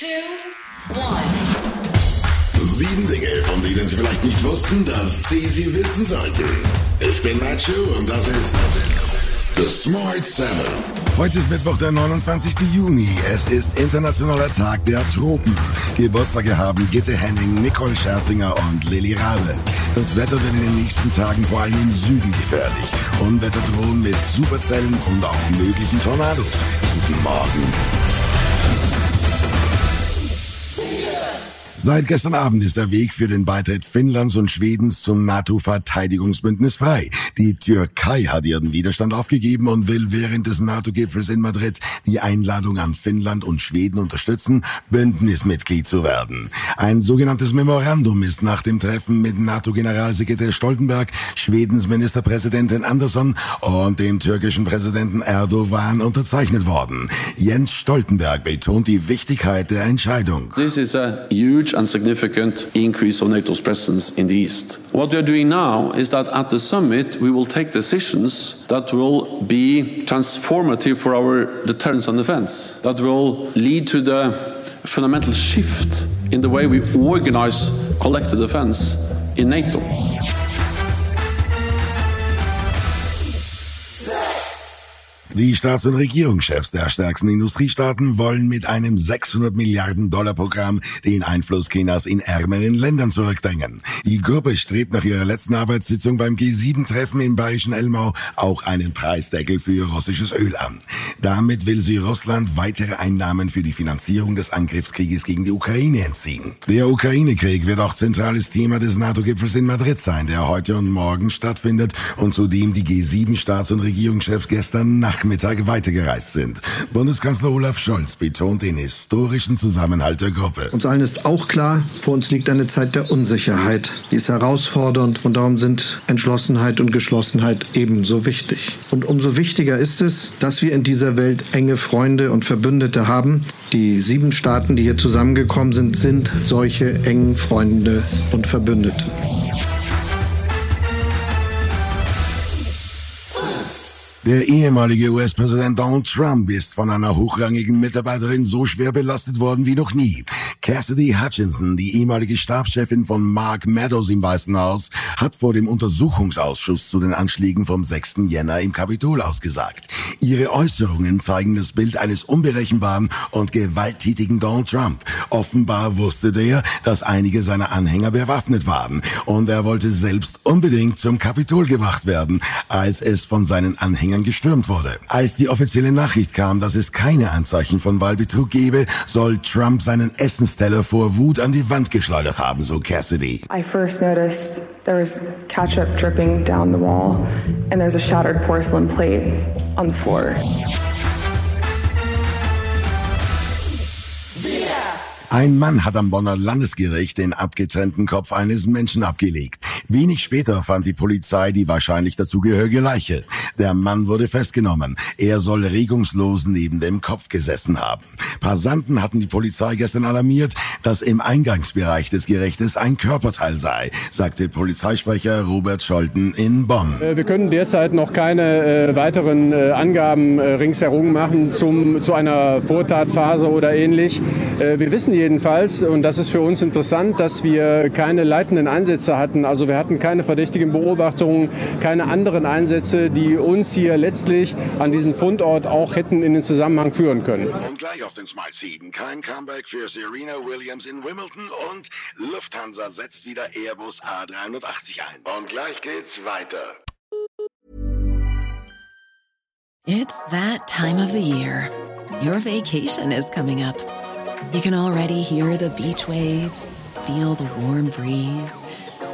two, one. Sieben Dinge, von denen Sie vielleicht nicht wussten, dass Sie sie wissen sollten. Ich bin Nacho und das ist The Smart Seven. Heute ist Mittwoch, der 29. Juni. Es ist Internationaler Tag der Tropen. Geburtstage haben Gitte Henning, Nicole Scherzinger und Lilly Rabe. Das Wetter wird in den nächsten Tagen vor allem im Süden gefährlich. Unwetter drohen mit Superzellen und auch möglichen Tornados. Guten Morgen. Seit gestern Abend ist der Weg für den Beitritt Finnlands und Schwedens zum NATO-Verteidigungsbündnis frei. Die Türkei hat ihren Widerstand aufgegeben und will während des NATO-Gipfels in Madrid die Einladung an Finnland und Schweden unterstützen, Bündnismitglied zu werden. Ein sogenanntes Memorandum ist nach dem Treffen mit NATO-Generalsekretär Stoltenberg, Schwedens Ministerpräsidentin Andersson und dem türkischen Präsidenten Erdogan unterzeichnet worden. Jens Stoltenberg betont die Wichtigkeit der Entscheidung. This is a huge huge and significant increase of NATO's presence in the East. What we are doing now is that at the summit, we will take decisions that will be transformative for our deterrence and defense, that will lead to the fundamental shift in the way we organize collective defense in NATO. Die Staats- und Regierungschefs der stärksten Industriestaaten wollen mit einem 600 Milliarden Dollar Programm den Einfluss Chinas in ärmeren Ländern zurückdrängen. Die Gruppe strebt nach ihrer letzten Arbeitssitzung beim G7-Treffen im bayerischen Elmau auch einen Preisdeckel für russisches Öl an. Damit will sie Russland weitere Einnahmen für die Finanzierung des Angriffskrieges gegen die Ukraine entziehen. Der Ukraine-Krieg wird auch zentrales Thema des NATO-Gipfels in Madrid sein, der heute und morgen stattfindet und zu dem die G7-Staats- und Regierungschefs gestern Nacht Nachmittag weitergereist sind. Bundeskanzler Olaf Scholz betont den historischen Zusammenhalt der Gruppe. Uns allen ist auch klar, vor uns liegt eine Zeit der Unsicherheit. Die ist herausfordernd und darum sind Entschlossenheit und Geschlossenheit ebenso wichtig. Und umso wichtiger ist es, dass wir in dieser Welt enge Freunde und Verbündete haben. Die sieben Staaten, die hier zusammengekommen sind, sind solche engen Freunde und Verbündete. Der ehemalige US-Präsident Donald Trump ist von einer hochrangigen Mitarbeiterin so schwer belastet worden wie noch nie. Cassidy Hutchinson, die ehemalige Stabschefin von Mark Meadows im Weißen Haus, hat vor dem Untersuchungsausschuss zu den Anschlägen vom 6. Jänner im Kapitol ausgesagt. Ihre Äußerungen zeigen das Bild eines unberechenbaren und gewalttätigen Donald Trump. Offenbar wusste der, dass einige seiner Anhänger bewaffnet waren und er wollte selbst unbedingt zum Kapitol gebracht werden, als es von seinen Anhängern gestürmt wurde. Als die offizielle Nachricht kam, dass es keine Anzeichen von Wahlbetrug gebe, soll Trump seinen Essensteller vor Wut an die Wand geschleudert haben, so Cassidy. I first noticed there was ketchup dripping down the wall and there's a shattered porcelain plate on the floor. Ein Mann hat am Bonner Landesgericht den abgetrennten Kopf eines Menschen abgelegt. Wenig später fand die Polizei die wahrscheinlich dazugehörige Leiche. Der Mann wurde festgenommen. Er soll regungslos neben dem Kopf gesessen haben. Passanten hatten die Polizei gestern alarmiert, dass im Eingangsbereich des Gerichtes ein Körperteil sei, sagte Polizeisprecher Robert Scholten in Bonn. Äh, wir können derzeit noch keine äh, weiteren äh, Angaben ringsherum machen zum, zu einer Vortatphase oder ähnlich. Äh, wir wissen jedenfalls, und das ist für uns interessant, dass wir keine leitenden Einsätze hatten. Also wir hatten keine verdächtigen Beobachtungen, keine anderen Einsätze, die uns hier letztlich an diesem Fundort auch hätten in den Zusammenhang führen können. Und gleich auf den Smart 7. Kein Comeback für Serena Williams in Wimbledon und Lufthansa setzt wieder Airbus A380 ein. Und gleich geht's weiter. It's that time of the year. Your vacation is coming up. You can already hear the beach waves, feel the warm breeze,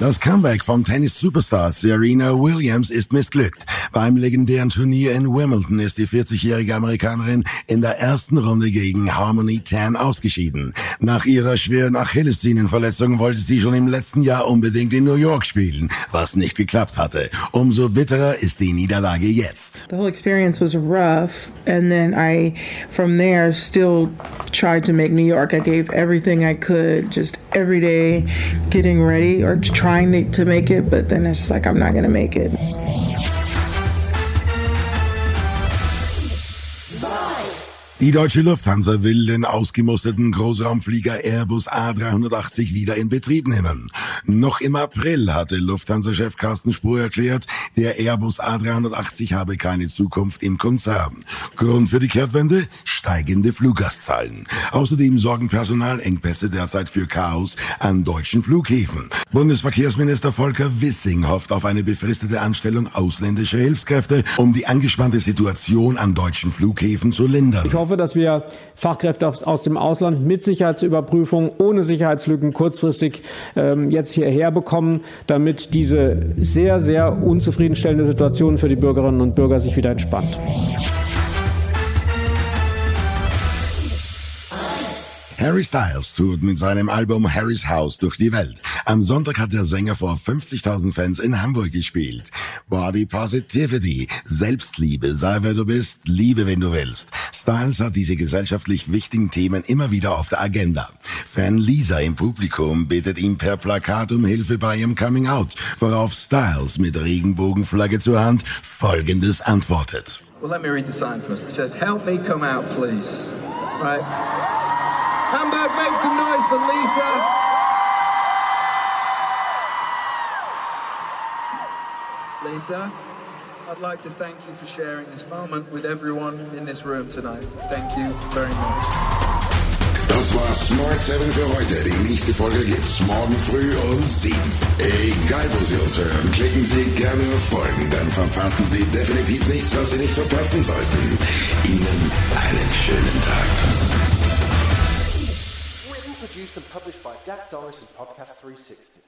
Das Comeback von Tennis-Superstar Serena Williams ist missglückt. Beim legendären Turnier in Wimbledon ist die 40-jährige Amerikanerin in der ersten Runde gegen Harmony Tan ausgeschieden. Nach ihrer schweren Achillessehnenverletzung wollte sie schon im letzten Jahr unbedingt in New York spielen, was nicht geklappt hatte. Umso bitterer ist die Niederlage jetzt. The whole experience was rough and then I from there still tried to make New York. I gave everything I could just every day getting ready or trying to make it, but then it's just like I'm not gonna make it. Die deutsche Lufthansa will den ausgemusterten Großraumflieger Airbus A380 wieder in Betrieb nehmen. Noch im April hatte Lufthansa-Chef Carsten Spohr erklärt, der Airbus A380 habe keine Zukunft im Konzern. Grund für die Kehrtwende? Steigende Fluggastzahlen. Außerdem sorgen Personalengpässe derzeit für Chaos an deutschen Flughäfen. Bundesverkehrsminister Volker Wissing hofft auf eine befristete Anstellung ausländischer Hilfskräfte, um die angespannte Situation an deutschen Flughäfen zu lindern hoffe, dass wir Fachkräfte aus dem Ausland mit Sicherheitsüberprüfung, ohne Sicherheitslücken kurzfristig ähm, jetzt hierher bekommen, damit diese sehr, sehr unzufriedenstellende Situation für die Bürgerinnen und Bürger sich wieder entspannt. Harry Styles tourt mit seinem Album Harry's House durch die Welt. Am Sonntag hat der Sänger vor 50.000 Fans in Hamburg gespielt. Body Positivity, Selbstliebe, sei wer du bist, liebe wenn du willst. Styles hat diese gesellschaftlich wichtigen Themen immer wieder auf der Agenda. Fan Lisa im Publikum bittet ihn per Plakat um Hilfe bei ihrem Coming Out, worauf Styles mit Regenbogenflagge zur Hand Folgendes antwortet. Well, let me read the sign first. It says, help me come out, please. Right? Hamburg, make some noise for Lisa. Lisa, I'd like to thank you for sharing this moment with everyone in this room tonight. Thank you very much. Das war Smart 7 für heute. Die nächste Folge gibt's morgen früh um 7. Egal wo Sie uns hören, klicken Sie gerne auf Folgen, dann verpassen Sie definitiv nichts, was Sie nicht verpassen sollten. Ihnen einen schönen Tag. Produced and published by Dak Doris and Podcast 360.